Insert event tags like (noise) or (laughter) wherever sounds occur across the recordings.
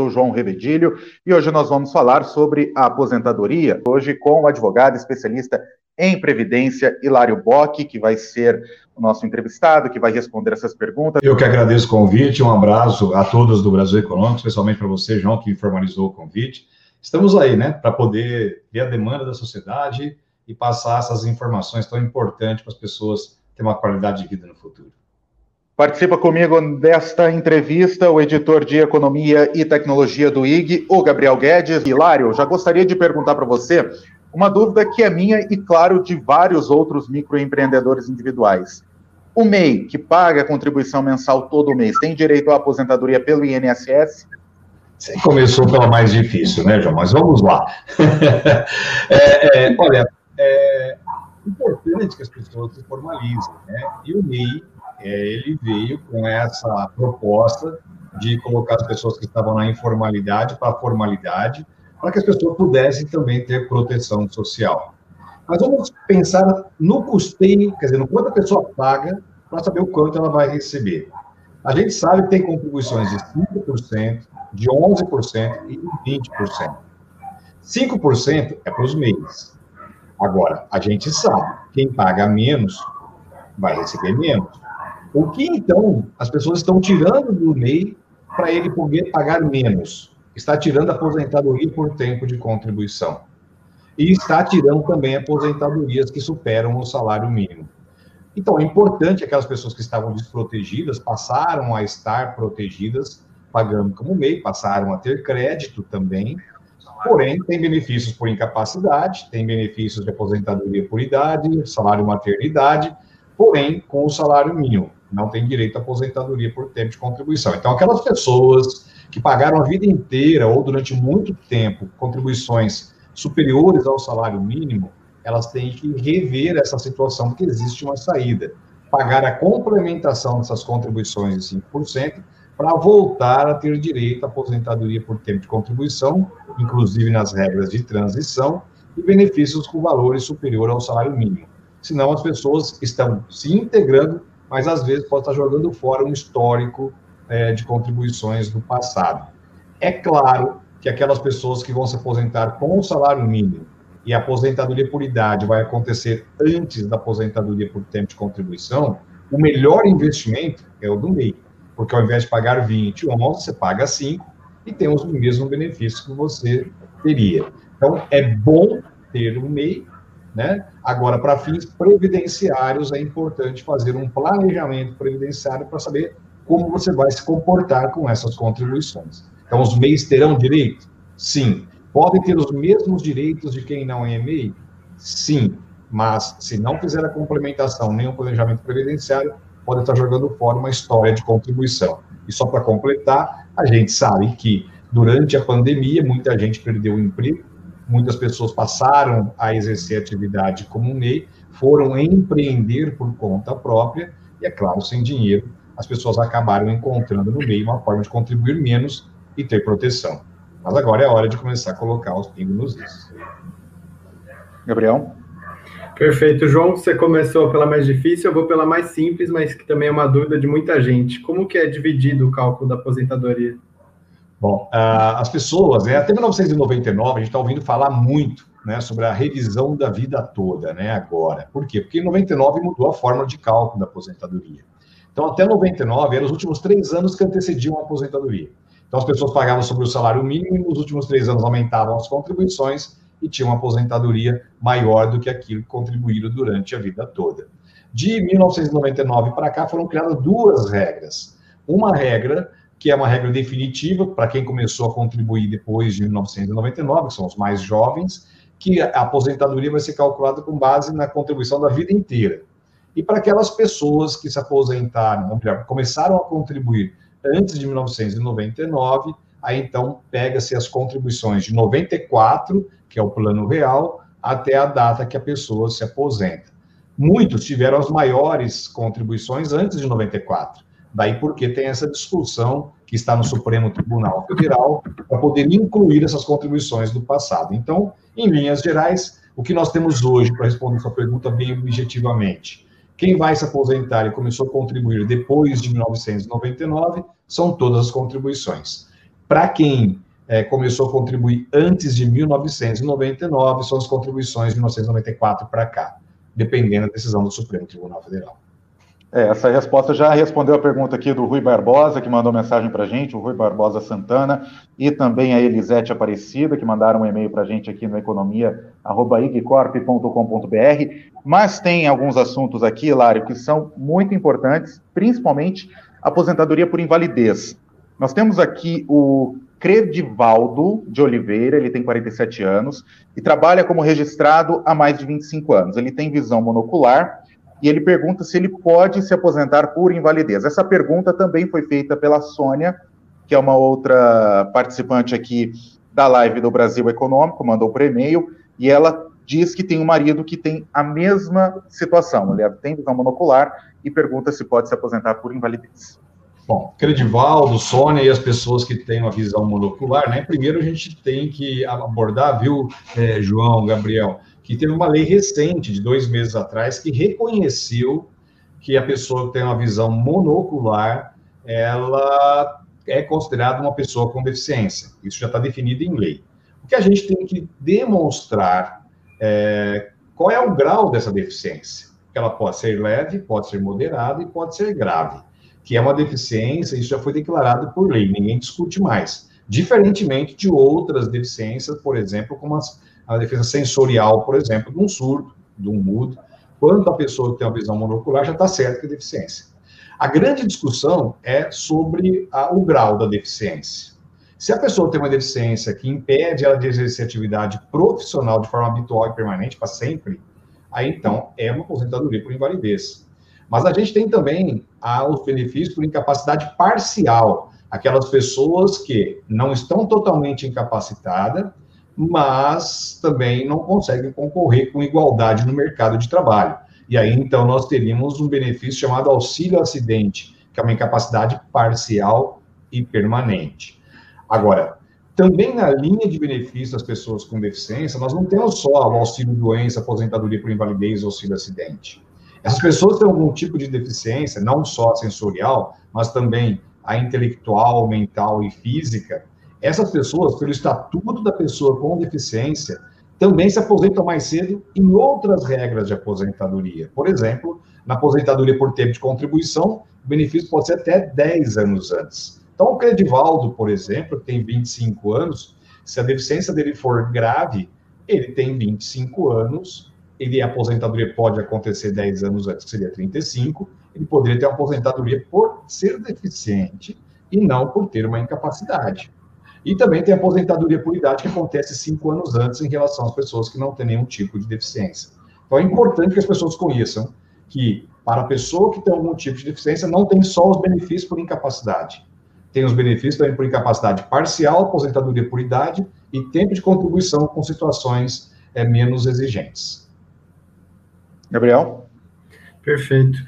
sou João Revedilho e hoje nós vamos falar sobre a aposentadoria, hoje com o advogado especialista em Previdência, Hilário Bock, que vai ser o nosso entrevistado, que vai responder essas perguntas. Eu que agradeço o convite, um abraço a todos do Brasil Econômico, especialmente para você, João, que formalizou o convite. Estamos aí, né, para poder ver a demanda da sociedade e passar essas informações tão importantes para as pessoas terem uma qualidade de vida no futuro. Participa comigo desta entrevista o editor de Economia e Tecnologia do IG, o Gabriel Guedes. Hilário, já gostaria de perguntar para você uma dúvida que é minha e, claro, de vários outros microempreendedores individuais. O MEI, que paga a contribuição mensal todo mês, tem direito à aposentadoria pelo INSS? Você começou pela mais difícil, né, João? Mas vamos lá. (laughs) é, é, olha, é importante que as pessoas se formalizem, né? E o MEI ele veio com essa proposta de colocar as pessoas que estavam na informalidade para a formalidade, para que as pessoas pudessem também ter proteção social. Mas vamos pensar no custeio, quer dizer, no quanto a pessoa paga para saber o quanto ela vai receber. A gente sabe que tem contribuições de 5%, de 11% e de 20%. 5% é para os meios. Agora, a gente sabe, quem paga menos vai receber menos. O que então as pessoas estão tirando do MEI para ele poder pagar menos? Está tirando a aposentadoria por tempo de contribuição. E está tirando também aposentadorias que superam o salário mínimo. Então, é importante aquelas pessoas que estavam desprotegidas passaram a estar protegidas, pagando como MEI, passaram a ter crédito também, porém, tem benefícios por incapacidade, tem benefícios de aposentadoria por idade, salário maternidade, porém, com o salário mínimo não tem direito à aposentadoria por tempo de contribuição. Então, aquelas pessoas que pagaram a vida inteira ou durante muito tempo contribuições superiores ao salário mínimo, elas têm que rever essa situação, porque existe uma saída. Pagar a complementação dessas contribuições de 5% para voltar a ter direito à aposentadoria por tempo de contribuição, inclusive nas regras de transição, e benefícios com valores superior ao salário mínimo. Senão, as pessoas estão se integrando mas às vezes pode estar jogando fora um histórico é, de contribuições do passado. É claro que aquelas pessoas que vão se aposentar com o salário mínimo e a aposentadoria por idade vai acontecer antes da aposentadoria por tempo de contribuição, o melhor investimento é o do MEI, porque ao invés de pagar 20 ou 11, você paga 5 e tem os mesmos benefícios que você teria. Então, é bom ter um MEI, né? Agora, para fins previdenciários, é importante fazer um planejamento previdenciário para saber como você vai se comportar com essas contribuições. Então, os MEIs terão direito? Sim. Podem ter os mesmos direitos de quem não é MEI? Sim. Mas, se não fizer a complementação nem o planejamento previdenciário, pode estar jogando fora uma história de contribuição. E só para completar, a gente sabe que durante a pandemia, muita gente perdeu o emprego, muitas pessoas passaram a exercer atividade como MEI, foram empreender por conta própria, e é claro, sem dinheiro, as pessoas acabaram encontrando no meio uma forma de contribuir menos e ter proteção. Mas agora é hora de começar a colocar os pingos nos is. Gabriel? Perfeito, João. Você começou pela mais difícil, eu vou pela mais simples, mas que também é uma dúvida de muita gente. Como que é dividido o cálculo da aposentadoria? Bom, uh, as pessoas, né, até 1999, a gente está ouvindo falar muito né, sobre a revisão da vida toda, né, agora. Por quê? Porque em 99 mudou a forma de cálculo da aposentadoria. Então, até 99, eram os últimos três anos que antecediam a aposentadoria. Então, as pessoas pagavam sobre o salário mínimo e nos últimos três anos aumentavam as contribuições e tinham uma aposentadoria maior do que aquilo que contribuíram durante a vida toda. De 1999 para cá, foram criadas duas regras. Uma regra que é uma regra definitiva para quem começou a contribuir depois de 1999, que são os mais jovens, que a aposentadoria vai ser calculada com base na contribuição da vida inteira. E para aquelas pessoas que se aposentaram, começaram a contribuir antes de 1999, aí então pega-se as contribuições de 94, que é o plano real, até a data que a pessoa se aposenta. Muitos tiveram as maiores contribuições antes de 94. Daí porque tem essa discussão que está no Supremo Tribunal Federal para poder incluir essas contribuições do passado. Então, em linhas gerais, o que nós temos hoje para responder sua pergunta bem objetivamente? Quem vai se aposentar e começou a contribuir depois de 1999 são todas as contribuições. Para quem é, começou a contribuir antes de 1999, são as contribuições de 1994 para cá, dependendo da decisão do Supremo Tribunal Federal. É, essa resposta já respondeu a pergunta aqui do Rui Barbosa, que mandou mensagem para a gente, o Rui Barbosa Santana, e também a Elisete Aparecida, que mandaram um e-mail para a gente aqui no economia.igcorp.com.br. Mas tem alguns assuntos aqui, Lário, que são muito importantes, principalmente aposentadoria por invalidez. Nós temos aqui o Credivaldo de Oliveira, ele tem 47 anos e trabalha como registrado há mais de 25 anos. Ele tem visão monocular e ele pergunta se ele pode se aposentar por invalidez. Essa pergunta também foi feita pela Sônia, que é uma outra participante aqui da live do Brasil Econômico, mandou por e-mail, e ela diz que tem um marido que tem a mesma situação, ele tem visão monocular e pergunta se pode se aposentar por invalidez. Bom, Credivaldo, Sônia e as pessoas que têm uma visão monocular, né? Primeiro a gente tem que abordar, viu, é, João, Gabriel, que teve uma lei recente, de dois meses atrás, que reconheceu que a pessoa que tem uma visão monocular, ela é considerada uma pessoa com deficiência. Isso já está definido em lei. O que a gente tem que demonstrar é qual é o grau dessa deficiência. Ela pode ser leve, pode ser moderada e pode ser grave que é uma deficiência, isso já foi declarado por lei, ninguém discute mais. Diferentemente de outras deficiências, por exemplo, como as, a deficiência sensorial, por exemplo, de um surdo, de um mudo, quando a pessoa que tem uma visão monocular já está certo que é deficiência. A grande discussão é sobre a, o grau da deficiência. Se a pessoa tem uma deficiência que impede ela de exercer atividade profissional de forma habitual e permanente para sempre, aí então é uma aposentadoria por invalidez. Mas a gente tem também ah, os benefícios por incapacidade parcial, aquelas pessoas que não estão totalmente incapacitadas, mas também não conseguem concorrer com igualdade no mercado de trabalho. E aí, então, nós teríamos um benefício chamado auxílio acidente, que é uma incapacidade parcial e permanente. Agora, também na linha de benefício das pessoas com deficiência, nós não temos só o auxílio doença, aposentadoria por invalidez, auxílio acidente. Essas pessoas têm algum tipo de deficiência, não só sensorial, mas também a intelectual, mental e física. Essas pessoas, pelo estatuto da pessoa com deficiência, também se aposentam mais cedo em outras regras de aposentadoria. Por exemplo, na aposentadoria por tempo de contribuição, o benefício pode ser até 10 anos antes. Então, o Credivaldo, por exemplo, tem 25 anos, se a deficiência dele for grave, ele tem 25 anos ele a aposentadoria pode acontecer 10 anos antes, que seria 35, ele poderia ter uma aposentadoria por ser deficiente e não por ter uma incapacidade. E também tem a aposentadoria por idade, que acontece cinco anos antes em relação às pessoas que não têm nenhum tipo de deficiência. Então é importante que as pessoas conheçam que, para a pessoa que tem algum tipo de deficiência, não tem só os benefícios por incapacidade. Tem os benefícios também por incapacidade parcial, aposentadoria por idade e tempo de contribuição com situações é, menos exigentes. Gabriel? Perfeito.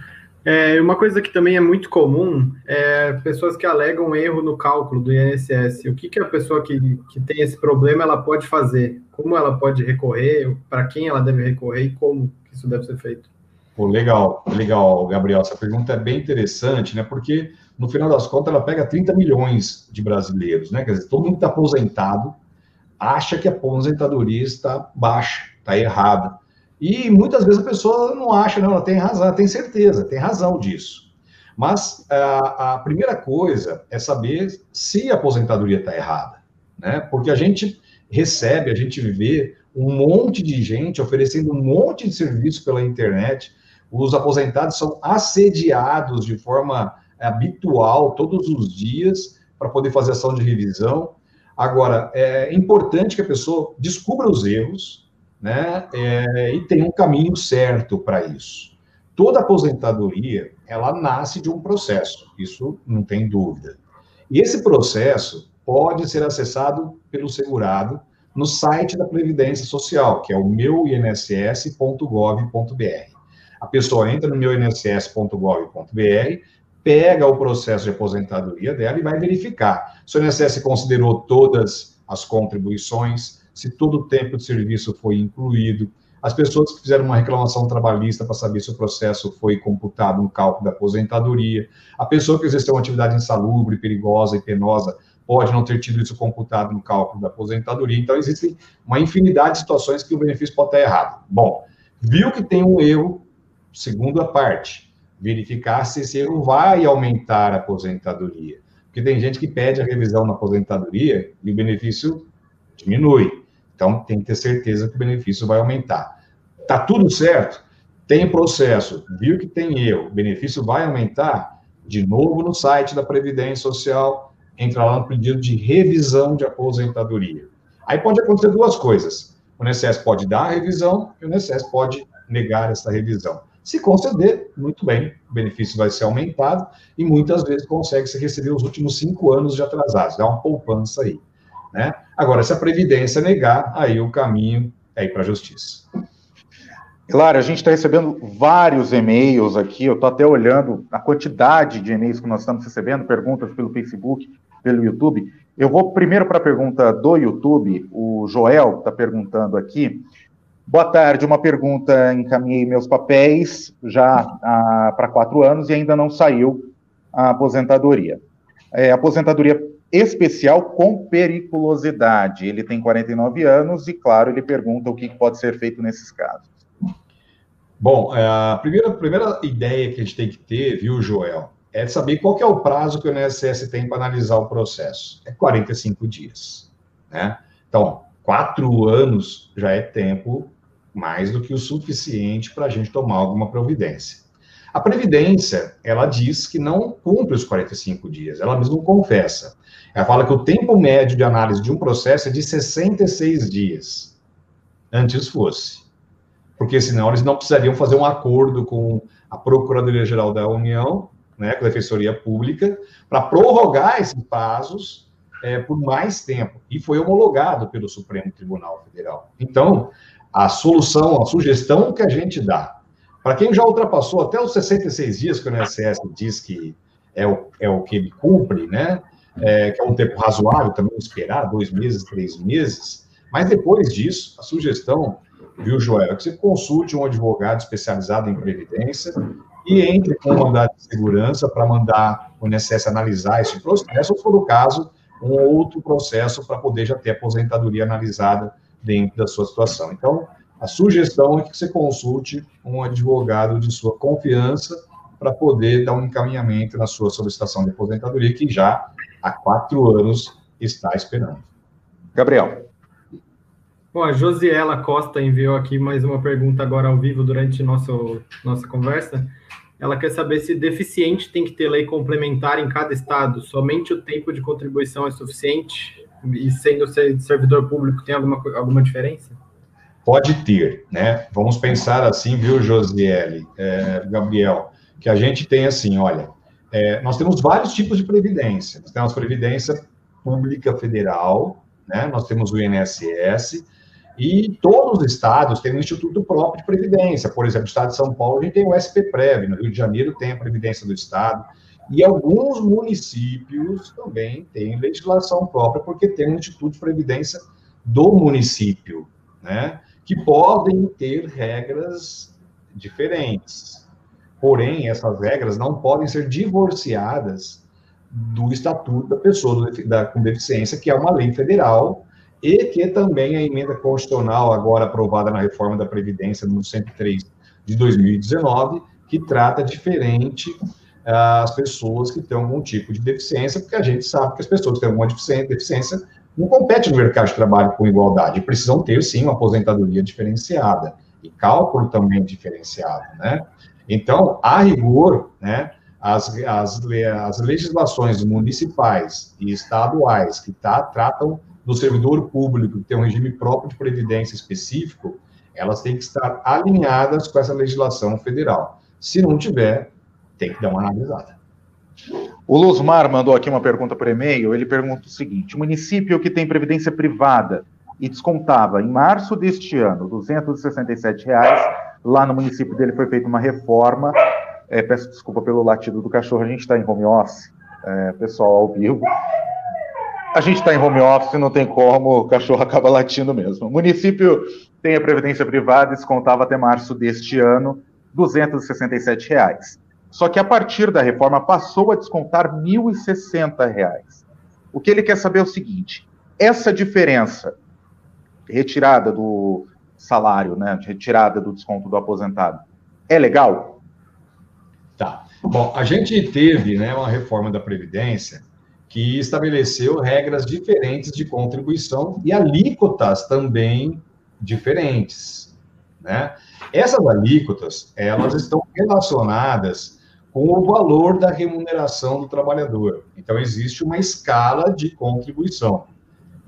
É, uma coisa que também é muito comum é pessoas que alegam erro no cálculo do INSS. O que, que a pessoa que, que tem esse problema ela pode fazer? Como ela pode recorrer? Para quem ela deve recorrer e como isso deve ser feito? Pô, legal, legal, Gabriel. Essa pergunta é bem interessante, né? Porque no final das contas ela pega 30 milhões de brasileiros, né? Quer dizer, todo mundo que está aposentado acha que a aposentadoria está baixa, está errada. E muitas vezes a pessoa não acha, não, ela tem razão, ela tem certeza, tem razão disso. Mas a, a primeira coisa é saber se a aposentadoria está errada, né? Porque a gente recebe, a gente vê um monte de gente oferecendo um monte de serviço pela internet. Os aposentados são assediados de forma habitual todos os dias para poder fazer ação de revisão. Agora, é importante que a pessoa descubra os erros, né? É, e tem um caminho certo para isso. Toda aposentadoria, ela nasce de um processo, isso não tem dúvida. E esse processo pode ser acessado pelo segurado no site da Previdência Social, que é o meuinss.gov.br. A pessoa entra no meuinss.gov.br, pega o processo de aposentadoria dela e vai verificar se o INSS considerou todas as contribuições, se todo o tempo de serviço foi incluído, as pessoas que fizeram uma reclamação trabalhista para saber se o processo foi computado no cálculo da aposentadoria, a pessoa que exerceu uma atividade insalubre, perigosa e penosa pode não ter tido isso computado no cálculo da aposentadoria. Então, existem uma infinidade de situações que o benefício pode estar errado. Bom, viu que tem um erro, segunda parte, verificar se esse erro vai aumentar a aposentadoria. Porque tem gente que pede a revisão na aposentadoria e o benefício diminui. Então, tem que ter certeza que o benefício vai aumentar. Tá tudo certo? Tem processo, viu que tem erro, o benefício vai aumentar? De novo no site da Previdência Social, entra lá no pedido de revisão de aposentadoria. Aí pode acontecer duas coisas. O INSS pode dar a revisão e o INSS pode negar essa revisão. Se conceder, muito bem, o benefício vai ser aumentado e muitas vezes consegue se receber os últimos cinco anos de atrasados, dá uma poupança aí. Né? Agora, se a Previdência negar, aí o caminho é ir para a Justiça. Claro, a gente está recebendo vários e-mails aqui, eu estou até olhando a quantidade de e-mails que nós estamos recebendo, perguntas pelo Facebook, pelo YouTube. Eu vou primeiro para a pergunta do YouTube, o Joel está perguntando aqui. Boa tarde, uma pergunta, encaminhei meus papéis já para quatro anos e ainda não saiu a aposentadoria. É, aposentadoria especial com periculosidade. Ele tem 49 anos e, claro, ele pergunta o que pode ser feito nesses casos. Bom, é, a primeira, primeira ideia que a gente tem que ter, viu, Joel, é saber qual é o prazo que o INSS tem para analisar o processo. É 45 dias. Né? Então, quatro anos já é tempo mais do que o suficiente para a gente tomar alguma providência. A Previdência, ela diz que não cumpre os 45 dias, ela mesmo confessa. Ela fala que o tempo médio de análise de um processo é de 66 dias. Antes fosse porque senão eles não precisariam fazer um acordo com a Procuradoria-Geral da União, né, com a Defensoria Pública, para prorrogar esses prazos é, por mais tempo. E foi homologado pelo Supremo Tribunal Federal. Então, a solução, a sugestão que a gente dá, para quem já ultrapassou até os 66 dias que o INSS diz que é o, é o que ele cumpre, né? É, que é um tempo razoável também esperar, dois meses, três meses, mas depois disso, a sugestão viu, Joel? Que você consulte um advogado especializado em previdência e entre com um mandado de segurança para mandar o INSS analisar esse processo, ou, for o caso, um outro processo para poder já ter aposentadoria analisada dentro da sua situação. Então, a sugestão é que você consulte um advogado de sua confiança para poder dar um encaminhamento na sua solicitação de aposentadoria, que já há quatro anos está esperando. Gabriel. Bom, a Josiela Costa enviou aqui mais uma pergunta agora ao vivo durante nosso, nossa conversa. Ela quer saber se deficiente tem que ter lei complementar em cada estado. Somente o tempo de contribuição é suficiente? E sendo servidor público, tem alguma, alguma diferença? Pode ter, né? Vamos pensar assim, viu, Josiele, é, Gabriel, que a gente tem assim, olha, é, nós temos vários tipos de previdência. Nós temos previdência pública federal, né? Nós temos o INSS, e todos os estados têm um instituto próprio de previdência. Por exemplo, no estado de São Paulo, a gente tem o SPPREV, no Rio de Janeiro tem a Previdência do Estado, e alguns municípios também têm legislação própria, porque tem um instituto de previdência do município, né? Que podem ter regras diferentes. Porém, essas regras não podem ser divorciadas do estatuto da pessoa da, com deficiência, que é uma lei federal e que também a emenda constitucional, agora aprovada na reforma da Previdência, no 103 de 2019, que trata diferente uh, as pessoas que têm algum tipo de deficiência, porque a gente sabe que as pessoas que têm alguma deficiência não competem no mercado de trabalho com igualdade, precisam ter, sim, uma aposentadoria diferenciada, e cálculo também diferenciado, né? Então, a rigor, né, as, as, as legislações municipais e estaduais que tá, tratam do servidor público, que tem um regime próprio de previdência específico, elas têm que estar alinhadas com essa legislação federal. Se não tiver, tem que dar uma analisada. O Luzmar mandou aqui uma pergunta por e-mail. Ele pergunta o seguinte: o município que tem previdência privada e descontava em março deste ano 267 reais, lá no município dele foi feita uma reforma. É, peço desculpa pelo latido do cachorro, a gente está em home office, é, pessoal ao vivo. A gente está em home office, não tem como, o cachorro (laughs) acaba latindo mesmo. O município tem a previdência privada, descontava até março deste ano 267 reais. Só que a partir da reforma passou a descontar 1.060 reais. O que ele quer saber é o seguinte: essa diferença retirada do salário, né, retirada do desconto do aposentado, é legal? Tá. Bom, a gente teve né, uma reforma da Previdência que estabeleceu regras diferentes de contribuição e alíquotas também diferentes. Né? Essas alíquotas, elas estão relacionadas com o valor da remuneração do trabalhador. Então, existe uma escala de contribuição.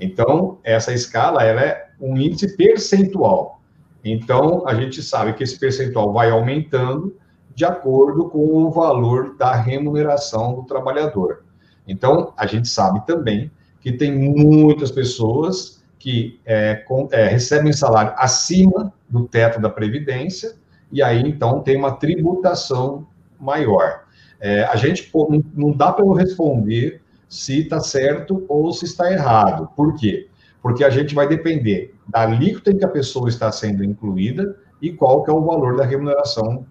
Então, essa escala ela é um índice percentual. Então, a gente sabe que esse percentual vai aumentando de acordo com o valor da remuneração do trabalhador. Então, a gente sabe também que tem muitas pessoas que é, com, é, recebem salário acima do teto da Previdência, e aí, então, tem uma tributação maior. É, a gente não dá para eu responder se está certo ou se está errado. Por quê? Porque a gente vai depender da alíquota em que a pessoa está sendo incluída e qual que é o valor da remuneração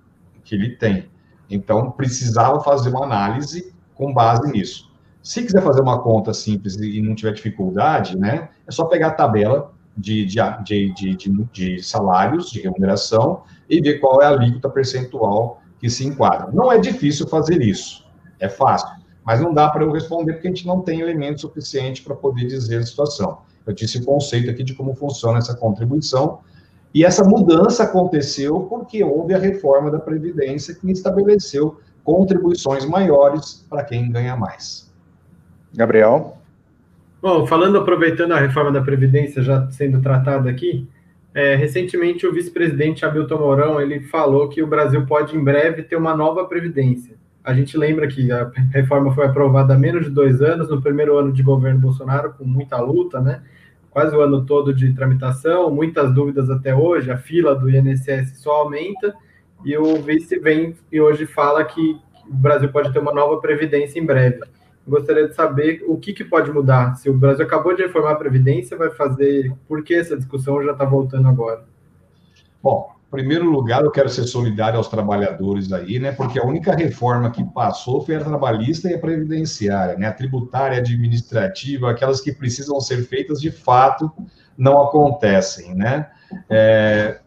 que ele tem. Então, precisava fazer uma análise com base nisso. Se quiser fazer uma conta simples e não tiver dificuldade, né, é só pegar a tabela de, de, de, de, de salários, de remuneração, e ver qual é a alíquota percentual que se enquadra. Não é difícil fazer isso, é fácil, mas não dá para eu responder porque a gente não tem elemento suficiente para poder dizer a situação. Eu disse o conceito aqui de como funciona essa contribuição, e essa mudança aconteceu porque houve a reforma da Previdência que estabeleceu contribuições maiores para quem ganha mais. Gabriel? Bom, falando, aproveitando a reforma da Previdência já sendo tratada aqui, é, recentemente o vice-presidente Hamilton Mourão ele falou que o Brasil pode em breve ter uma nova Previdência. A gente lembra que a reforma foi aprovada há menos de dois anos, no primeiro ano de governo Bolsonaro, com muita luta, né? quase o ano todo de tramitação, muitas dúvidas até hoje, a fila do INSS só aumenta, e o vice vem e hoje fala que o Brasil pode ter uma nova previdência em breve. Gostaria de saber o que, que pode mudar. Se o Brasil acabou de reformar a Previdência, vai fazer. Por que essa discussão já está voltando agora? Bom, primeiro lugar, eu quero ser solidário aos trabalhadores aí, né? Porque a única reforma que passou foi a trabalhista e a previdenciária, né? A tributária, administrativa, aquelas que precisam ser feitas de fato, não acontecem, né? É...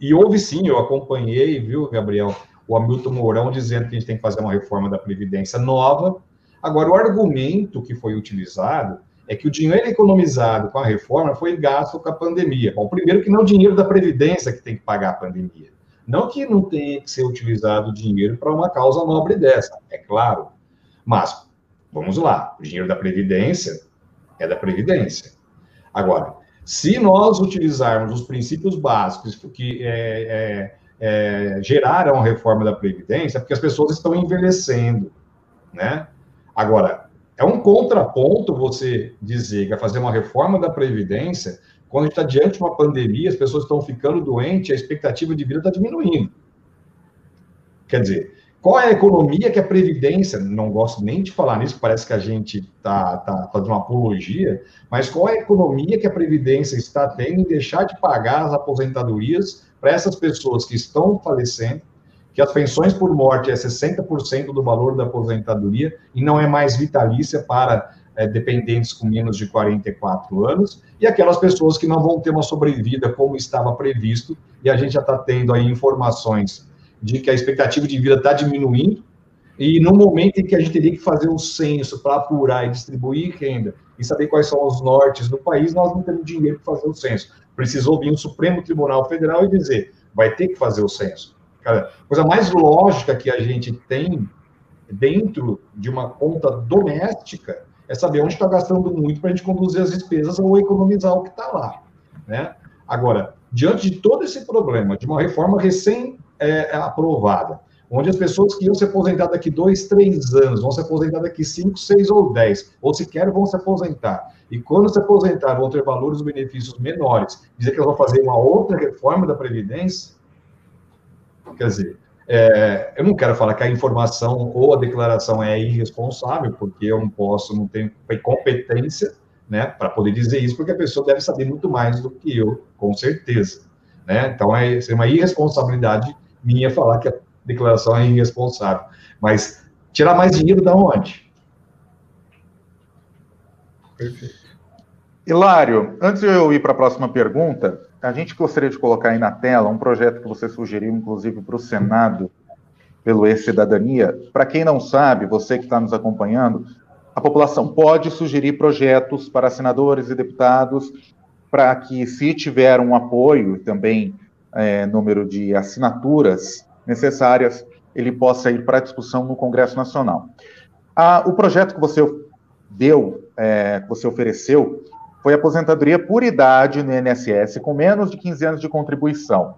E houve sim, eu acompanhei, viu, Gabriel, o Hamilton Mourão dizendo que a gente tem que fazer uma reforma da Previdência nova. Agora, o argumento que foi utilizado é que o dinheiro economizado com a reforma foi gasto com a pandemia. Bom, primeiro que não é o dinheiro da Previdência que tem que pagar a pandemia. Não que não tenha que ser utilizado o dinheiro para uma causa nobre dessa, é claro. Mas, vamos lá, o dinheiro da Previdência é da Previdência. Agora, se nós utilizarmos os princípios básicos que é, é, é, geraram a reforma da Previdência, é porque as pessoas estão envelhecendo, né? Agora, é um contraponto você dizer que vai fazer uma reforma da Previdência quando a gente está diante de uma pandemia, as pessoas estão ficando doentes, a expectativa de vida está diminuindo. Quer dizer, qual é a economia que a Previdência, não gosto nem de falar nisso, parece que a gente está tá fazendo uma apologia, mas qual é a economia que a Previdência está tendo em deixar de pagar as aposentadorias para essas pessoas que estão falecendo, que as pensões por morte é 60% do valor da aposentadoria e não é mais vitalícia para é, dependentes com menos de 44 anos, e aquelas pessoas que não vão ter uma sobrevida como estava previsto, e a gente já está tendo aí informações de que a expectativa de vida está diminuindo, e no momento em que a gente teria que fazer um censo para apurar e distribuir renda e saber quais são os nortes do país, nós não temos dinheiro para fazer o censo. Precisou vir o Supremo Tribunal Federal e dizer, vai ter que fazer o censo. Cara, a coisa mais lógica que a gente tem dentro de uma conta doméstica é saber onde está gastando muito para a gente conduzir as despesas ou economizar o que está lá. Né? Agora, diante de todo esse problema, de uma reforma recém-aprovada, é, onde as pessoas que iam se aposentar daqui dois, três anos, vão se aposentar daqui cinco, seis ou dez, ou sequer vão se aposentar. E quando se aposentar, vão ter valores ou benefícios menores. Dizer que elas vão fazer uma outra reforma da Previdência, Quer dizer, é, eu não quero falar que a informação ou a declaração é irresponsável, porque eu não posso, não tenho competência né, para poder dizer isso, porque a pessoa deve saber muito mais do que eu, com certeza. Né? Então, é, é uma irresponsabilidade minha falar que a declaração é irresponsável. Mas tirar mais dinheiro da onde? Perfeito. Hilário, antes de eu ir para a próxima pergunta, a gente gostaria de colocar aí na tela um projeto que você sugeriu, inclusive, para o Senado, pelo E-Cidadania. Para quem não sabe, você que está nos acompanhando, a população pode sugerir projetos para senadores e deputados para que, se tiver um apoio e também é, número de assinaturas necessárias, ele possa ir para discussão no Congresso Nacional. Ah, o projeto que você deu, é, que você ofereceu, foi aposentadoria por idade no INSS, com menos de 15 anos de contribuição.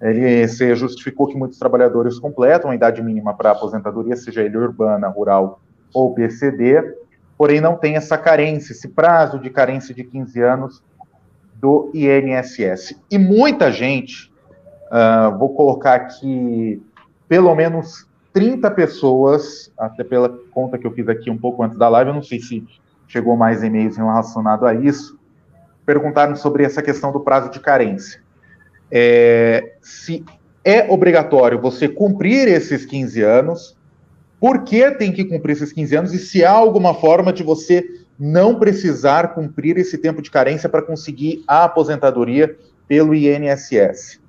Ele se justificou que muitos trabalhadores completam a idade mínima para aposentadoria, seja ele urbana, rural ou PCD, porém não tem essa carência, esse prazo de carência de 15 anos do INSS. E muita gente, uh, vou colocar aqui pelo menos 30 pessoas, até pela conta que eu fiz aqui um pouco antes da live, eu não sei se chegou mais e-mails relacionados a isso, perguntaram sobre essa questão do prazo de carência. É, se é obrigatório você cumprir esses 15 anos, por que tem que cumprir esses 15 anos e se há alguma forma de você não precisar cumprir esse tempo de carência para conseguir a aposentadoria pelo INSS?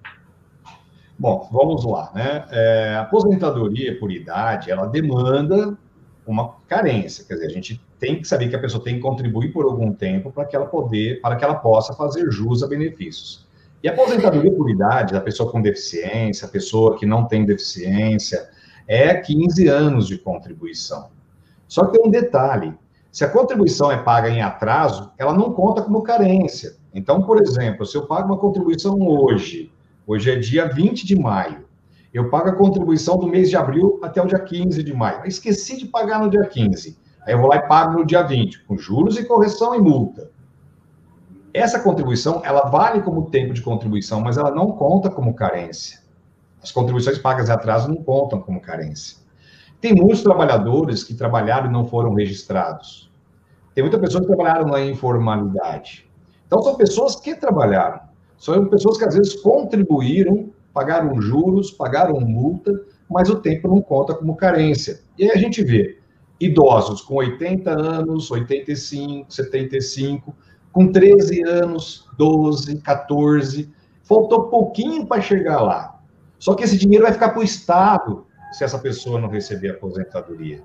Bom, vamos lá, né? É, a aposentadoria por idade, ela demanda uma carência, quer dizer, a gente tem que saber que a pessoa tem que contribuir por algum tempo para que ela poder, para que ela possa fazer jus a benefícios. E a aposentadoria por idade, da pessoa com deficiência, a pessoa que não tem deficiência, é 15 anos de contribuição. Só que tem um detalhe: se a contribuição é paga em atraso, ela não conta como carência. Então, por exemplo, se eu pago uma contribuição hoje, hoje é dia 20 de maio, eu pago a contribuição do mês de abril até o dia 15 de maio. Eu esqueci de pagar no dia 15. Aí eu vou lá e pago no dia 20, com juros e correção e multa. Essa contribuição, ela vale como tempo de contribuição, mas ela não conta como carência. As contribuições pagas em atraso não contam como carência. Tem muitos trabalhadores que trabalharam e não foram registrados. Tem muitas pessoas que trabalharam na informalidade. Então, são pessoas que trabalharam. São pessoas que, às vezes, contribuíram, pagaram juros, pagaram multa, mas o tempo não conta como carência. E aí a gente vê idosos com 80 anos, 85, 75, com 13 anos, 12, 14, faltou pouquinho para chegar lá. Só que esse dinheiro vai ficar para o Estado, se essa pessoa não receber aposentadoria.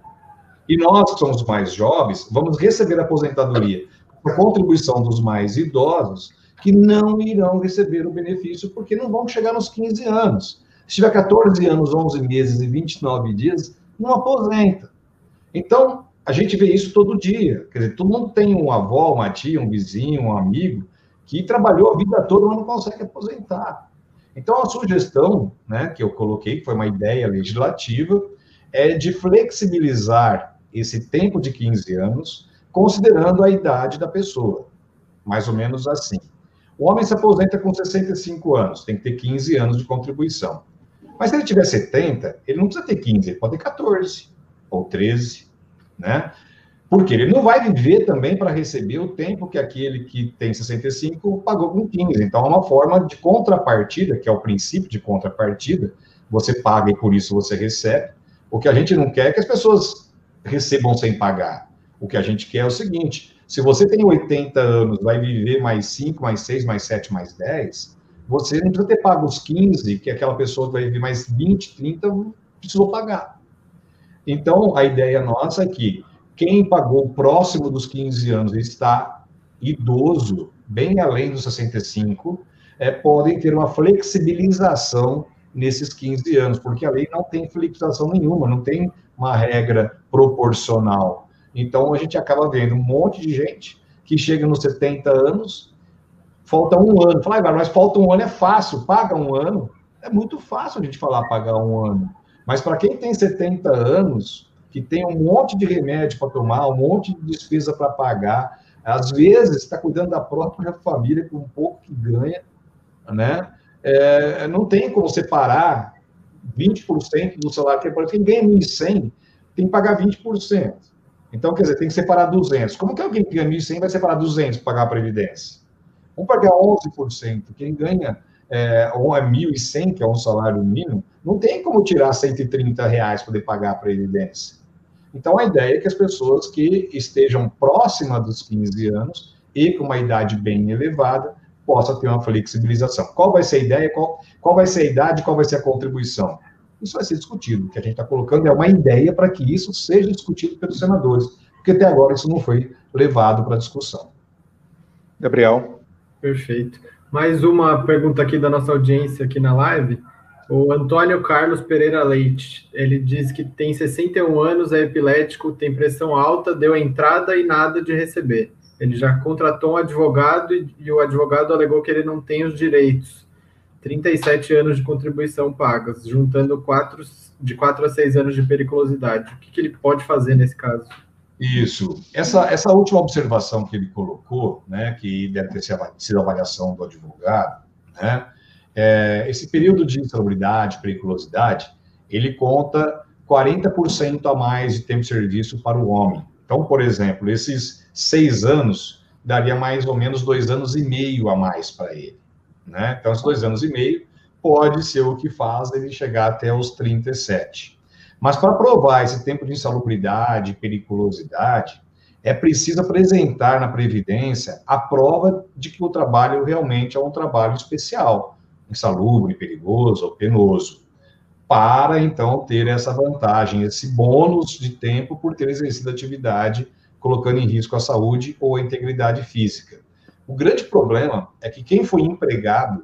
E nós, que somos mais jovens, vamos receber aposentadoria por contribuição dos mais idosos, que não irão receber o benefício porque não vão chegar nos 15 anos. Se tiver 14 anos, 11 meses e 29 dias, não aposenta. Então, a gente vê isso todo dia. Quer dizer, todo mundo tem um avó, uma tia, um vizinho, um amigo que trabalhou a vida toda, mas não consegue aposentar. Então, a sugestão né, que eu coloquei, que foi uma ideia legislativa, é de flexibilizar esse tempo de 15 anos, considerando a idade da pessoa. Mais ou menos assim. O homem se aposenta com 65 anos, tem que ter 15 anos de contribuição. Mas se ele tiver 70, ele não precisa ter 15, ele pode ter 14 ou 13, né? Porque ele não vai viver também para receber o tempo que aquele que tem 65 pagou com 15. Então, é uma forma de contrapartida, que é o princípio de contrapartida. Você paga e por isso você recebe. O que a gente não quer é que as pessoas recebam sem pagar. O que a gente quer é o seguinte: se você tem 80 anos, vai viver mais 5, mais 6, mais 7, mais 10, você não precisa ter pago os 15, que aquela pessoa que vai viver mais 20, 30 precisou pagar. Então, a ideia nossa é que quem pagou próximo dos 15 anos e está idoso, bem além dos 65, é, podem ter uma flexibilização nesses 15 anos, porque a lei não tem flexibilização nenhuma, não tem uma regra proporcional. Então, a gente acaba vendo um monte de gente que chega nos 70 anos, falta um ano. Fala, ah, mas falta um ano é fácil, paga um ano. É muito fácil a gente falar pagar um ano. Mas para quem tem 70 anos, que tem um monte de remédio para tomar, um monte de despesa para pagar, às vezes está cuidando da própria família com um pouco que ganha, né? É, não tem como separar 20% do salário que é quem ganha 1.100 tem que pagar 20%. Então, quer dizer, tem que separar 200. Como que alguém que ganha 1.100 vai separar 200 para pagar a previdência? Vamos pagar 11%. Quem ganha é, ou é 1.100, que é um salário mínimo, não tem como tirar 130 reais para poder pagar a previdência. Então, a ideia é que as pessoas que estejam próximas dos 15 anos e com uma idade bem elevada possa ter uma flexibilização. Qual vai ser a ideia, qual, qual vai ser a idade, qual vai ser a contribuição? Isso vai ser discutido. O que a gente está colocando é uma ideia para que isso seja discutido pelos senadores, porque até agora isso não foi levado para discussão. Gabriel. Perfeito. Mais uma pergunta aqui da nossa audiência aqui na live. O Antônio Carlos Pereira Leite, ele diz que tem 61 anos, é epilético, tem pressão alta, deu entrada e nada de receber. Ele já contratou um advogado e, e o advogado alegou que ele não tem os direitos. 37 anos de contribuição pagas, juntando quatro, de 4 a 6 anos de periculosidade. O que, que ele pode fazer nesse caso? Isso. Essa, essa última observação que ele colocou, né, que deve ter sido a avaliação do advogado, né, é, esse período de insalubridade, periculosidade, ele conta 40% a mais de tempo de serviço para o homem. Então, por exemplo, esses seis anos daria mais ou menos dois anos e meio a mais para ele. Né? Então, esses dois anos e meio pode ser o que faz ele chegar até os 37. Mas para provar esse tempo de insalubridade, periculosidade, é preciso apresentar na Previdência a prova de que o trabalho realmente é um trabalho especial, insalubre, perigoso ou penoso, para então ter essa vantagem, esse bônus de tempo por ter exercido atividade, colocando em risco a saúde ou a integridade física. O grande problema é que quem foi empregado,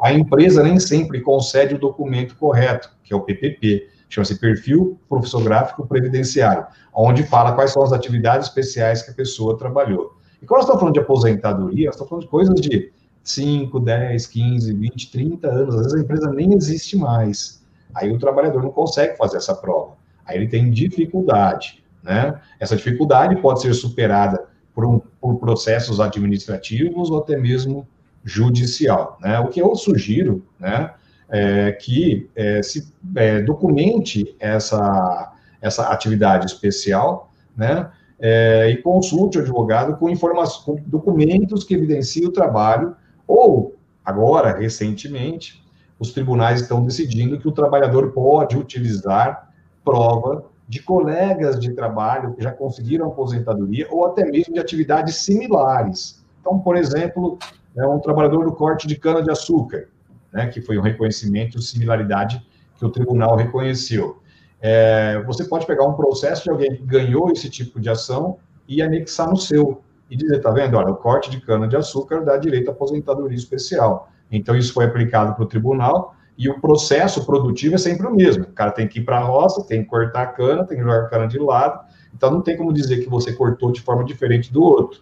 a empresa nem sempre concede o documento correto, que é o PPP, chama-se Perfil Profissográfico Previdenciário, onde fala quais são as atividades especiais que a pessoa trabalhou. E quando nós estamos falando de aposentadoria, nós estamos falando de coisas de 5, 10, 15, 20, 30 anos, às vezes a empresa nem existe mais. Aí o trabalhador não consegue fazer essa prova. Aí ele tem dificuldade, né? Essa dificuldade pode ser superada por, um, por processos administrativos ou até mesmo judicial. Né? O que eu sugiro né, é que é, se é, documente essa, essa atividade especial né, é, e consulte o advogado com, informações, com documentos que evidenciem o trabalho, ou, agora, recentemente, os tribunais estão decidindo que o trabalhador pode utilizar prova de colegas de trabalho que já conseguiram aposentadoria ou até mesmo de atividades similares. Então, por exemplo, é um trabalhador do corte de cana-de-açúcar, né, que foi um reconhecimento, similaridade que o tribunal reconheceu. É, você pode pegar um processo de alguém que ganhou esse tipo de ação e anexar no seu, e dizer, tá vendo, olha, o corte de cana-de-açúcar dá direito à aposentadoria especial. Então, isso foi aplicado para o tribunal, e o processo produtivo é sempre o mesmo. O cara tem que ir para a roça, tem que cortar a cana, tem que jogar a cana de lado. Então, não tem como dizer que você cortou de forma diferente do outro.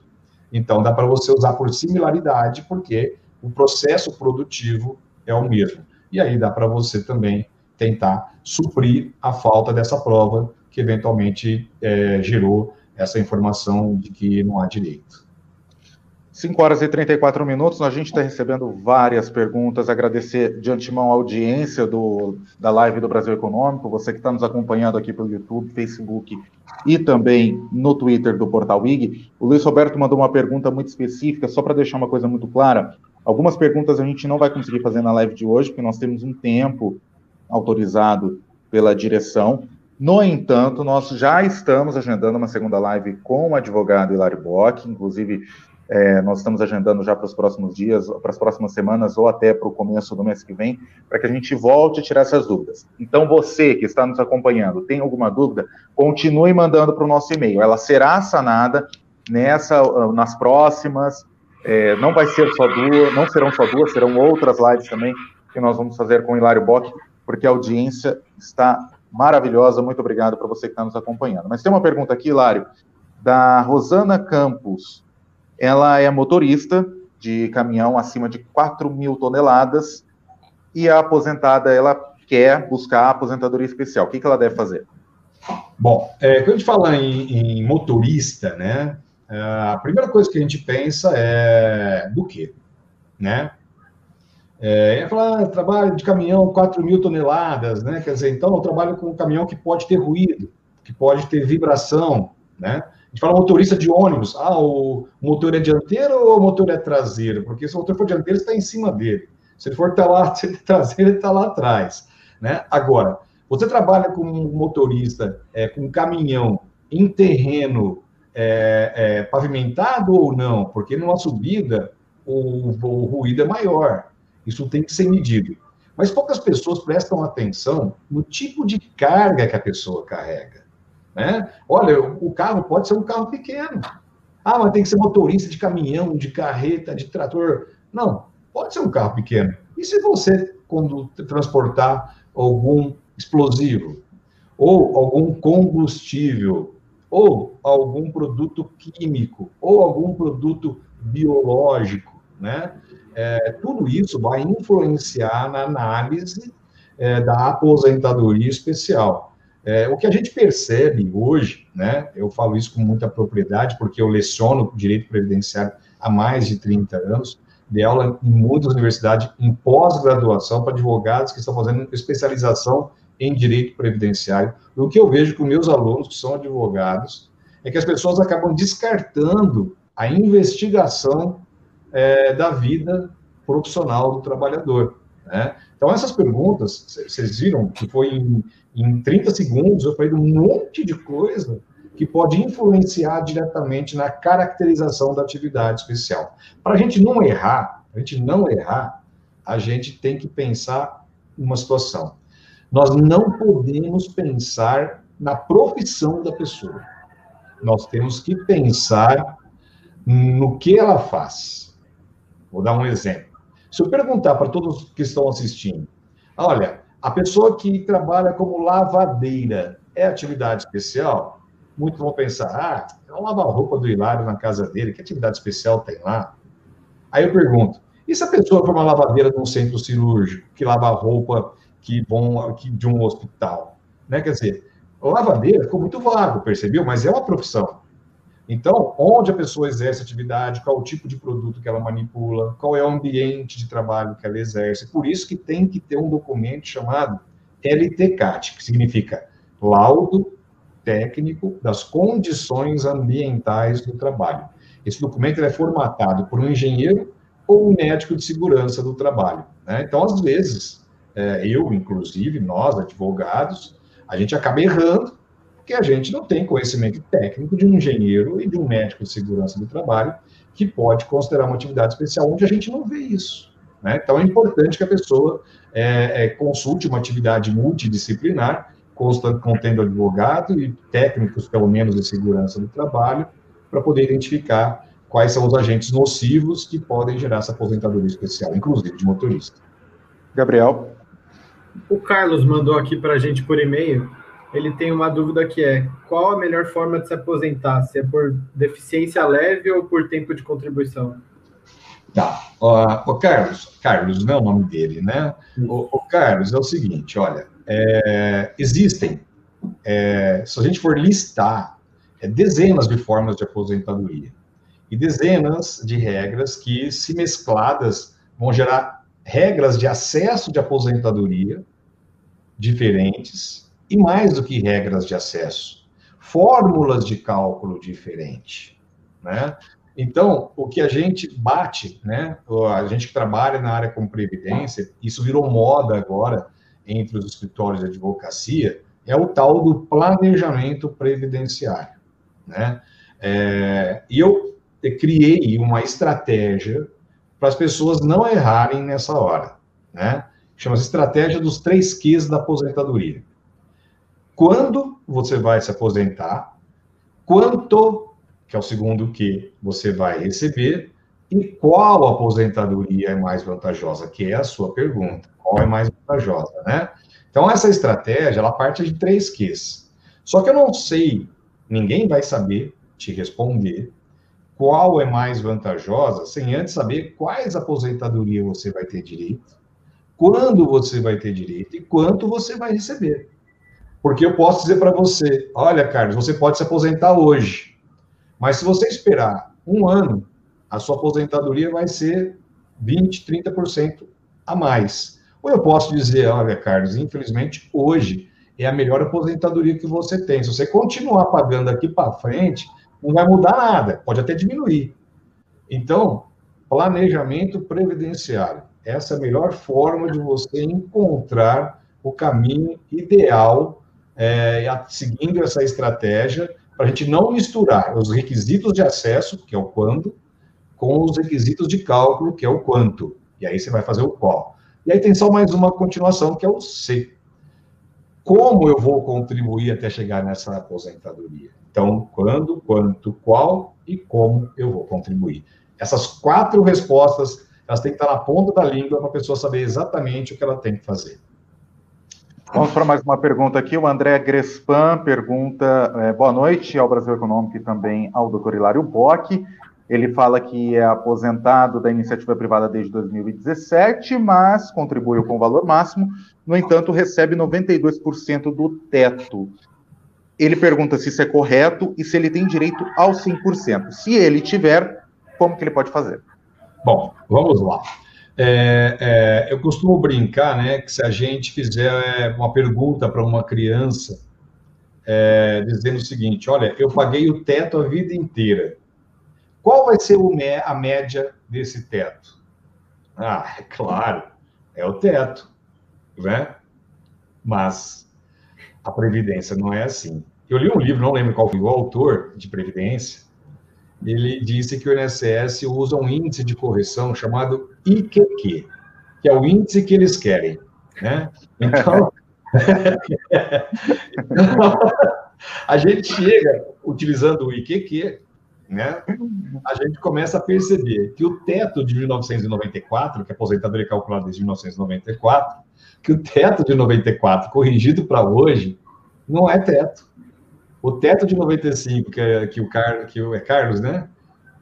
Então, dá para você usar por similaridade, porque o processo produtivo é o mesmo. E aí dá para você também tentar suprir a falta dessa prova que eventualmente é, gerou essa informação de que não há direito. 5 horas e 34 minutos, a gente está recebendo várias perguntas. Agradecer de antemão a audiência do, da live do Brasil Econômico, você que está nos acompanhando aqui pelo YouTube, Facebook e também no Twitter do Portal IG. O Luiz Roberto mandou uma pergunta muito específica, só para deixar uma coisa muito clara. Algumas perguntas a gente não vai conseguir fazer na live de hoje, porque nós temos um tempo autorizado pela direção. No entanto, nós já estamos agendando uma segunda live com o advogado Hilário Bock, inclusive é, nós estamos agendando já para os próximos dias, para as próximas semanas ou até para o começo do mês que vem, para que a gente volte a tirar essas dúvidas. Então, você que está nos acompanhando, tem alguma dúvida, continue mandando para o nosso e-mail. Ela será sanada nessa, nas próximas. É, não vai ser só duas, não serão só duas, serão outras lives também que nós vamos fazer com o Hilário Bock, porque a audiência está maravilhosa. Muito obrigado para você que está nos acompanhando. Mas tem uma pergunta aqui, Hilário, da Rosana Campos. Ela é motorista de caminhão acima de 4 mil toneladas e a aposentada, ela quer buscar a aposentadoria especial. O que, que ela deve fazer? Bom, é, quando a gente fala em, em motorista, né, a primeira coisa que a gente pensa é do quê, né? É, é falar, trabalho de caminhão 4 mil toneladas, né? Quer dizer, então eu trabalho com um caminhão que pode ter ruído, que pode ter vibração, né? gente fala motorista de ônibus. Ah, o motor é dianteiro ou o motor é traseiro? Porque se o motor for dianteiro, está em cima dele. Se ele for tá lá, (laughs) se ele é traseiro, ele está lá atrás. Né? Agora, Você trabalha como motorista, é, com caminhão, em terreno é, é, pavimentado ou não? Porque numa subida o, o ruído é maior. Isso tem que ser medido. Mas poucas pessoas prestam atenção no tipo de carga que a pessoa carrega. Né? Olha, o carro pode ser um carro pequeno. Ah, mas tem que ser motorista de caminhão, de carreta, de trator. Não, pode ser um carro pequeno. E se você, quando transportar algum explosivo, ou algum combustível, ou algum produto químico, ou algum produto biológico, né? É, tudo isso vai influenciar na análise é, da aposentadoria especial. É, o que a gente percebe hoje, né, eu falo isso com muita propriedade, porque eu leciono direito previdenciário há mais de 30 anos, de aula em muitas universidades, em pós-graduação, para advogados que estão fazendo especialização em direito previdenciário. O que eu vejo com meus alunos, que são advogados, é que as pessoas acabam descartando a investigação é, da vida profissional do trabalhador. Né? Então, essas perguntas, vocês viram que foi em, em 30 segundos, eu falei de um monte de coisa que pode influenciar diretamente na caracterização da atividade especial. Para a gente não errar, a gente não errar, a gente tem que pensar uma situação. Nós não podemos pensar na profissão da pessoa. Nós temos que pensar no que ela faz. Vou dar um exemplo. Se eu perguntar para todos que estão assistindo, olha, a pessoa que trabalha como lavadeira é atividade especial? Muitos vão pensar, ah, é um lava-roupa do Hilário na casa dele, que atividade especial tem lá? Aí eu pergunto, e se a pessoa for uma lavadeira de um centro cirúrgico, que lava roupa que vão de um hospital? Né? Quer dizer, lavadeira ficou muito vago, percebeu? Mas é uma profissão. Então, onde a pessoa exerce atividade, qual o tipo de produto que ela manipula, qual é o ambiente de trabalho que ela exerce. Por isso que tem que ter um documento chamado LTCAT, que significa Laudo Técnico das Condições Ambientais do Trabalho. Esse documento é formatado por um engenheiro ou um médico de segurança do trabalho. Né? Então, às vezes, é, eu, inclusive, nós, advogados, a gente acaba errando porque a gente não tem conhecimento técnico de um engenheiro e de um médico de segurança do trabalho que pode considerar uma atividade especial onde a gente não vê isso. Né? Então, é importante que a pessoa é, é, consulte uma atividade multidisciplinar, contendo advogado e técnicos, pelo menos, de segurança do trabalho, para poder identificar quais são os agentes nocivos que podem gerar essa aposentadoria especial, inclusive de motorista. Gabriel. O Carlos mandou aqui para a gente por e-mail ele tem uma dúvida que é qual a melhor forma de se aposentar? Se é por deficiência leve ou por tempo de contribuição? Tá. O, Carlos, Carlos não é o nome dele, né? O, o Carlos é o seguinte, olha, é, existem, é, se a gente for listar, é, dezenas de formas de aposentadoria e dezenas de regras que, se mescladas, vão gerar regras de acesso de aposentadoria diferentes e mais do que regras de acesso, fórmulas de cálculo diferentes, né? Então, o que a gente bate, né? A gente que trabalha na área com previdência, isso virou moda agora entre os escritórios de advocacia, é o tal do planejamento previdenciário, né? É, e eu criei uma estratégia para as pessoas não errarem nessa hora, né? Chama-se estratégia dos três Qs da aposentadoria quando você vai se aposentar, quanto, que é o segundo que você vai receber, e qual aposentadoria é mais vantajosa, que é a sua pergunta. Qual é mais vantajosa, né? Então, essa estratégia, ela parte de três Qs. Só que eu não sei, ninguém vai saber te responder qual é mais vantajosa sem antes saber quais aposentadoria você vai ter direito, quando você vai ter direito e quanto você vai receber. Porque eu posso dizer para você: olha, Carlos, você pode se aposentar hoje, mas se você esperar um ano, a sua aposentadoria vai ser 20%, 30% a mais. Ou eu posso dizer: olha, Carlos, infelizmente hoje é a melhor aposentadoria que você tem. Se você continuar pagando aqui para frente, não vai mudar nada, pode até diminuir. Então, planejamento previdenciário. Essa é a melhor forma de você encontrar o caminho ideal, é, seguindo essa estratégia, para a gente não misturar os requisitos de acesso, que é o quando, com os requisitos de cálculo, que é o quanto. E aí você vai fazer o qual. E aí tem só mais uma continuação, que é o C. Como eu vou contribuir até chegar nessa aposentadoria? Então, quando, quanto, qual e como eu vou contribuir. Essas quatro respostas, elas têm que estar na ponta da língua para a pessoa saber exatamente o que ela tem que fazer. Vamos para mais uma pergunta aqui. O André Grespan pergunta: é, boa noite ao Brasil Econômico e também ao Dr. Hilário Bock. Ele fala que é aposentado da iniciativa privada desde 2017, mas contribuiu com o valor máximo, no entanto, recebe 92% do teto. Ele pergunta se isso é correto e se ele tem direito ao 100%. Se ele tiver, como que ele pode fazer? Bom, vamos lá. É, é, eu costumo brincar, né, que se a gente fizer uma pergunta para uma criança, é, dizendo o seguinte: olha, eu paguei o teto a vida inteira qual vai ser a média desse teto? Ah, é claro, é o teto, né? Mas a Previdência não é assim. Eu li um livro, não lembro qual foi o autor de Previdência, ele disse que o INSS usa um índice de correção chamado IQQ, que é o índice que eles querem, né? Então, (laughs) a gente chega utilizando o IQQ né, a gente começa a perceber que o teto de 1994, que a aposentadoria é calculada desde 1994, que o teto de 94 corrigido para hoje não é teto. O teto de 95 que, é, que o Carlos, que o é Carlos, né,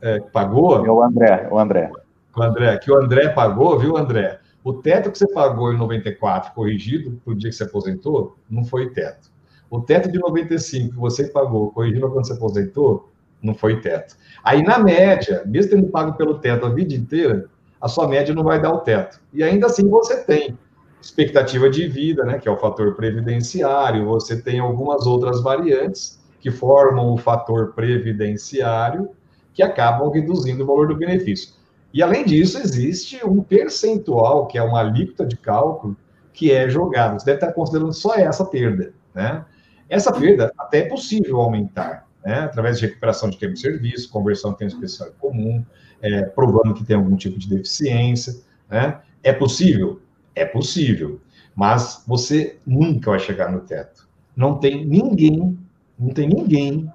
é, pagou. É o André, o André. O André, que o André pagou, viu, André? O teto que você pagou em 94 corrigido para o dia que você aposentou não foi teto. O teto de 95 que você pagou corrigido quando você aposentou não foi teto. Aí, na média, mesmo tendo pago pelo teto a vida inteira, a sua média não vai dar o teto. E ainda assim você tem expectativa de vida, né, que é o fator previdenciário, você tem algumas outras variantes que formam o fator previdenciário que acabam reduzindo o valor do benefício. E além disso, existe um percentual, que é uma alíquota de cálculo, que é jogado. Você deve estar considerando só essa perda, né? Essa perda até é possível aumentar, né, através de recuperação de tempo de serviço, conversão de tempo especial comum, é, provando que tem algum tipo de deficiência. Né? É possível? É possível, mas você nunca vai chegar no teto. Não tem ninguém, não tem ninguém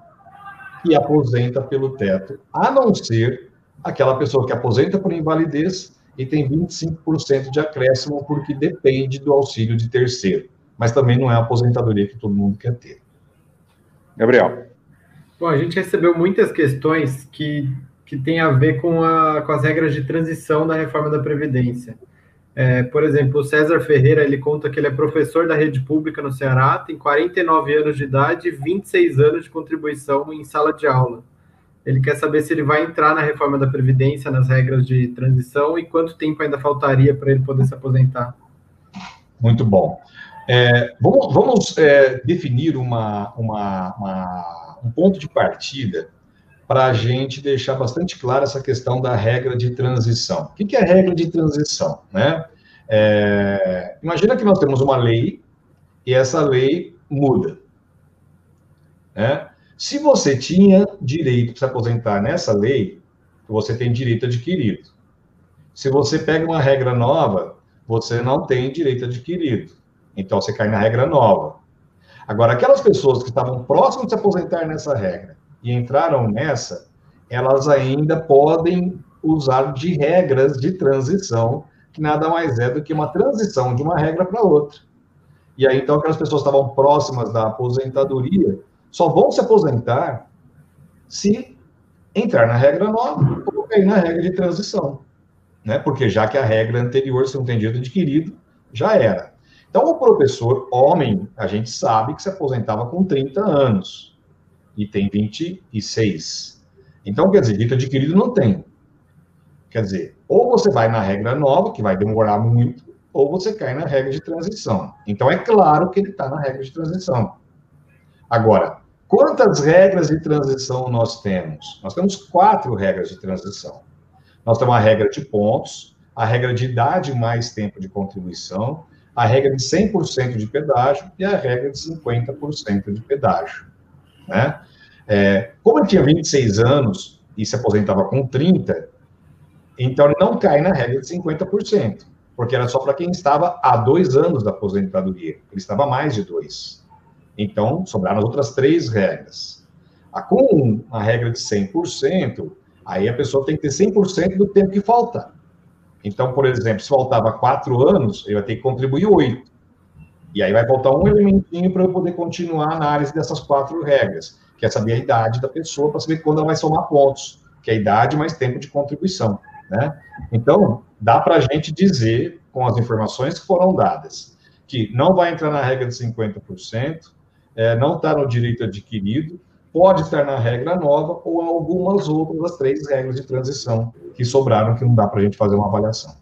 que aposenta pelo teto, a não ser aquela pessoa que aposenta por invalidez e tem 25% de acréscimo porque depende do auxílio de terceiro. Mas também não é a aposentadoria que todo mundo quer ter. Gabriel. Bom, a gente recebeu muitas questões que, que têm a ver com, a, com as regras de transição da reforma da Previdência. É, por exemplo, o César Ferreira, ele conta que ele é professor da rede pública no Ceará, tem 49 anos de idade e 26 anos de contribuição em sala de aula. Ele quer saber se ele vai entrar na reforma da Previdência, nas regras de transição, e quanto tempo ainda faltaria para ele poder se aposentar. Muito bom. É, vamos, vamos é, definir uma, uma, uma um ponto de partida para a gente deixar bastante clara essa questão da regra de transição. O que é regra de transição? Né? É, imagina que nós temos uma lei e essa lei muda. Né? Se você tinha direito de se aposentar nessa lei, você tem direito adquirido. Se você pega uma regra nova, você não tem direito adquirido. Então você cai na regra nova. Agora, aquelas pessoas que estavam próximas de se aposentar nessa regra e entraram nessa, elas ainda podem usar de regras de transição, que nada mais é do que uma transição de uma regra para outra. E aí, então, aquelas pessoas que estavam próximas da aposentadoria só vão se aposentar se entrar na regra nova ou cair na regra de transição. Né? Porque já que a regra anterior, se não tem direito adquirido, já era. Então, o professor, homem, a gente sabe que se aposentava com 30 anos e tem 26. Então, quer dizer, dito adquirido não tem. Quer dizer, ou você vai na regra nova, que vai demorar muito, ou você cai na regra de transição. Então, é claro que ele está na regra de transição. Agora, quantas regras de transição nós temos? Nós temos quatro regras de transição. Nós temos a regra de pontos, a regra de idade mais tempo de contribuição, a regra de 100% de pedágio e a regra de 50% de pedágio. Né? É, como ele tinha 26 anos e se aposentava com 30, então ele não cai na regra de 50%, porque era só para quem estava há dois anos da aposentadoria. Ele estava mais de dois. Então, sobraram as outras três regras. A, com a regra de 100%, aí a pessoa tem que ter 100% do tempo que falta. Então, por exemplo, se faltava quatro anos, ele vai ter que contribuir oito. E aí vai faltar um elementinho para eu poder continuar a análise dessas quatro regras, que é saber a idade da pessoa, para saber quando ela vai somar pontos, que é idade mais tempo de contribuição. Né? Então, dá para a gente dizer, com as informações que foram dadas, que não vai entrar na regra de 50%, é, não está no direito adquirido, pode estar na regra nova ou algumas outras das três regras de transição que sobraram, que não dá para a gente fazer uma avaliação.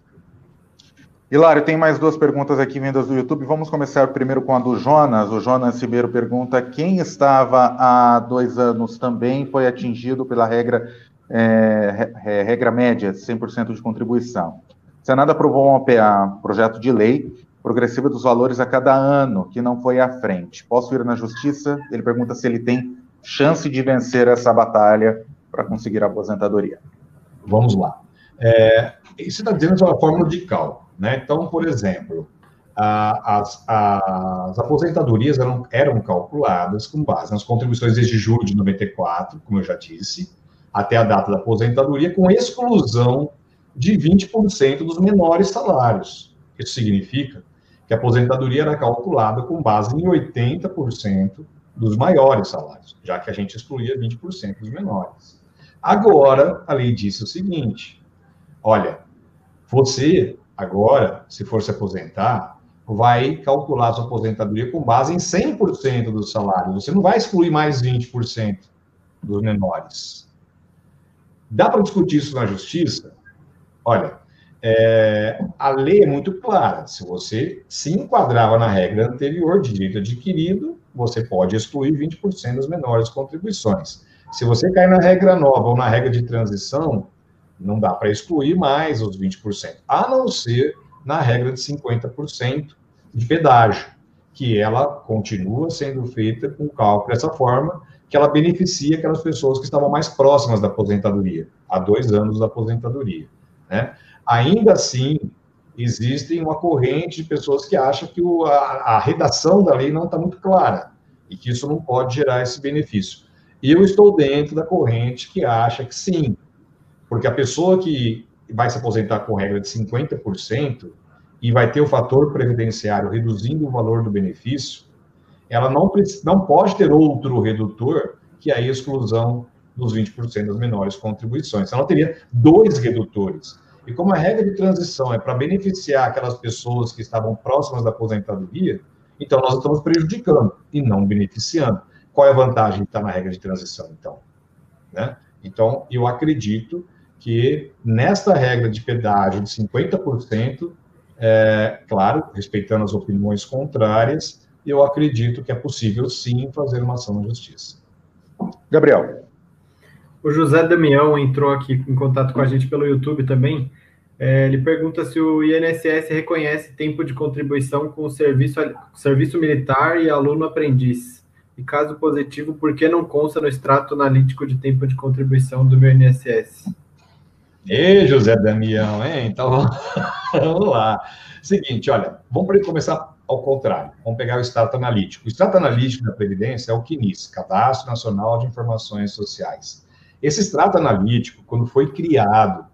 Hilário, tem mais duas perguntas aqui vindas do YouTube. Vamos começar primeiro com a do Jonas. O Jonas Ribeiro pergunta: quem estava há dois anos também foi atingido pela regra, é, regra média, 100% de contribuição. O Senado aprovou um PA, projeto de lei progressiva dos valores a cada ano, que não foi à frente. Posso ir na justiça? Ele pergunta se ele tem chance de vencer essa batalha para conseguir a aposentadoria. Vamos lá. É, isso está dizendo uma fórmula de cálculo. Né? Então, por exemplo, as, as, aposentadorias eram, eram calculadas com base nas contribuições desde julho de 94, como eu já disse, até a data da aposentadoria, com exclusão de 20% dos menores salários. Isso significa que a aposentadoria era calculada com base em 80% dos maiores salários, já que a gente excluía 20% dos menores. Agora, a lei disse o seguinte: olha, você agora, se for se aposentar, vai calcular sua aposentadoria com base em 100% do salário. Você não vai excluir mais 20% dos menores. Dá para discutir isso na justiça? Olha, é, a lei é muito clara. Se você se enquadrava na regra anterior de direito adquirido, você pode excluir 20% das menores contribuições. Se você cair na regra nova ou na regra de transição, não dá para excluir mais os 20%, a não ser na regra de 50% de pedágio, que ela continua sendo feita com cálculo dessa forma, que ela beneficia aquelas pessoas que estavam mais próximas da aposentadoria, há dois anos da aposentadoria. Né? Ainda assim, existem uma corrente de pessoas que acham que o, a, a redação da lei não está muito clara e que isso não pode gerar esse benefício. Eu estou dentro da corrente que acha que sim, porque a pessoa que vai se aposentar com regra de 50% e vai ter o fator previdenciário reduzindo o valor do benefício, ela não, não pode ter outro redutor que a exclusão dos 20% das menores contribuições. Ela teria dois redutores. E como a regra de transição é para beneficiar aquelas pessoas que estavam próximas da aposentadoria, então nós estamos prejudicando e não beneficiando. Qual é a vantagem de estar na regra de transição, então? Né? Então, eu acredito que nesta regra de pedágio de 50%, é, claro, respeitando as opiniões contrárias, eu acredito que é possível sim fazer uma ação na justiça. Gabriel. O José Damião entrou aqui em contato com a gente pelo YouTube também. É, ele pergunta se o INSS reconhece tempo de contribuição com o serviço, serviço militar e aluno aprendiz. E caso positivo, por que não consta no extrato analítico de tempo de contribuição do meu INSS? Ei, José Damião, hein? Então, (laughs) vamos lá. Seguinte, olha, vamos começar ao contrário. Vamos pegar o extrato analítico. O extrato analítico da Previdência é o CNIS, Cadastro Nacional de Informações Sociais. Esse extrato analítico, quando foi criado,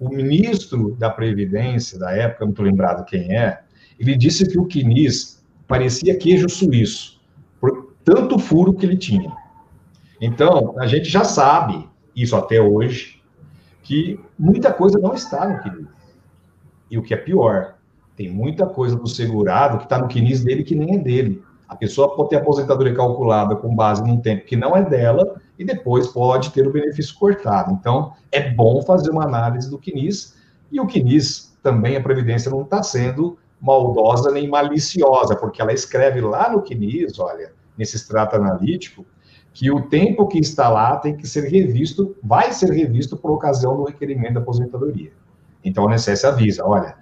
o ministro da Previdência, da época, não estou lembrado quem é, ele disse que o CNIS parecia queijo suíço, por tanto furo que ele tinha. Então, a gente já sabe, isso até hoje, que muita coisa não está no CNIS. E o que é pior, tem muita coisa do segurado que está no CNIS dele que nem é dele. A pessoa pode ter aposentadoria calculada com base num tempo que não é dela e depois pode ter o benefício cortado. Então, é bom fazer uma análise do CNIS e o CNIS também, a Previdência não está sendo maldosa nem maliciosa, porque ela escreve lá no CNIS, olha, nesse extrato analítico, que o tempo que está lá tem que ser revisto, vai ser revisto por ocasião do requerimento da aposentadoria. Então, a INSS avisa, olha,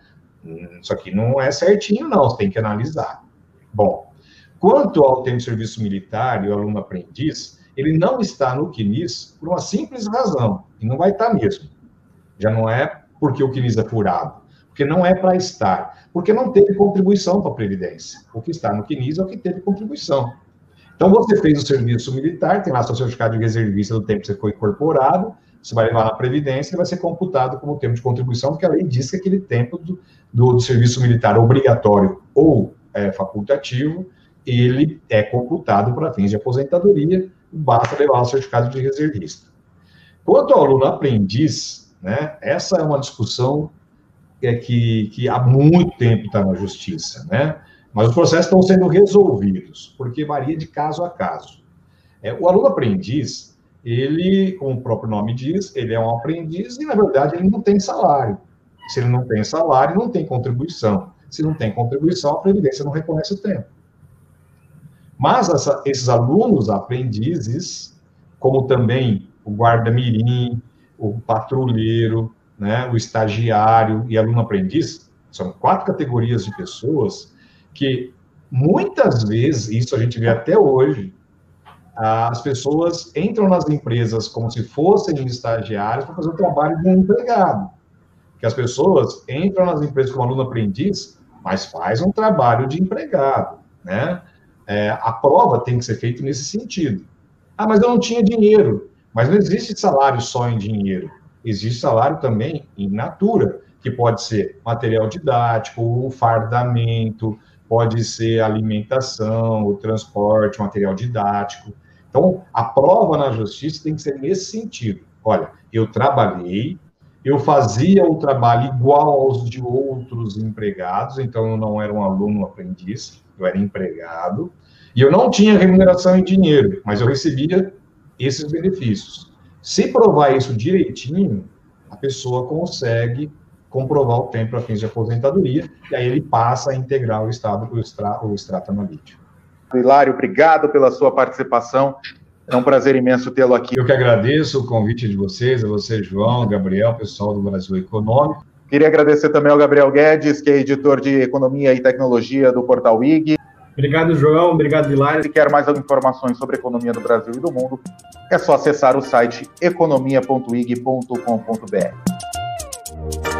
Hum, isso aqui não é certinho, não, você tem que analisar. Bom, quanto ao tempo de serviço militar e o aluno aprendiz, ele não está no CNIS por uma simples razão, e não vai estar mesmo. Já não é porque o CNIS é furado, porque não é para estar, porque não teve contribuição para a Previdência. O que está no CNIS é o que teve contribuição. Então, você fez o serviço militar, tem lá seu certificado de reservista do tempo que você foi incorporado, você vai levar na Previdência e vai ser computado como tempo de contribuição, porque a lei diz que aquele tempo do, do, do serviço militar obrigatório ou é, facultativo, ele é computado para fins de aposentadoria, basta levar o certificado de reservista. Quanto ao aluno aprendiz, né, essa é uma discussão é que, que há muito tempo está na justiça, né? Mas os processos estão sendo resolvidos, porque varia de caso a caso. É, o aluno aprendiz, ele, como o próprio nome diz, ele é um aprendiz e, na verdade, ele não tem salário. Se ele não tem salário, não tem contribuição. Se não tem contribuição, a Previdência não reconhece o tempo. Mas essa, esses alunos aprendizes, como também o guarda-mirim, o patrulheiro, né, o estagiário e aluno aprendiz, são quatro categorias de pessoas que muitas vezes, isso a gente vê até hoje, as pessoas entram nas empresas como se fossem estagiários para fazer o trabalho de um empregado. Que as pessoas entram nas empresas como aluno aprendiz, mas faz um trabalho de empregado, né? É, a prova tem que ser feita nesse sentido. Ah, mas eu não tinha dinheiro. Mas não existe salário só em dinheiro. Existe salário também em natura, que pode ser material didático, o fardamento, pode ser alimentação, o transporte, material didático. Então, a prova na justiça tem que ser nesse sentido. Olha, eu trabalhei, eu fazia o trabalho igual aos de outros empregados, então eu não era um aluno aprendiz, eu era empregado, e eu não tinha remuneração em dinheiro, mas eu recebia esses benefícios. Se provar isso direitinho, a pessoa consegue comprovar o tempo para fins de aposentadoria, e aí ele passa a integrar o estado, o, extra, o extrato analítico. Hilário, obrigado pela sua participação. É um prazer imenso tê-lo aqui. Eu que agradeço o convite de vocês, a você, João, Gabriel, pessoal do Brasil Econômico. Queria agradecer também ao Gabriel Guedes, que é editor de Economia e Tecnologia do Portal IG. Obrigado, João. Obrigado, Hilário. Se quer mais informações sobre a economia do Brasil e do mundo, é só acessar o site economia.ig.com.br.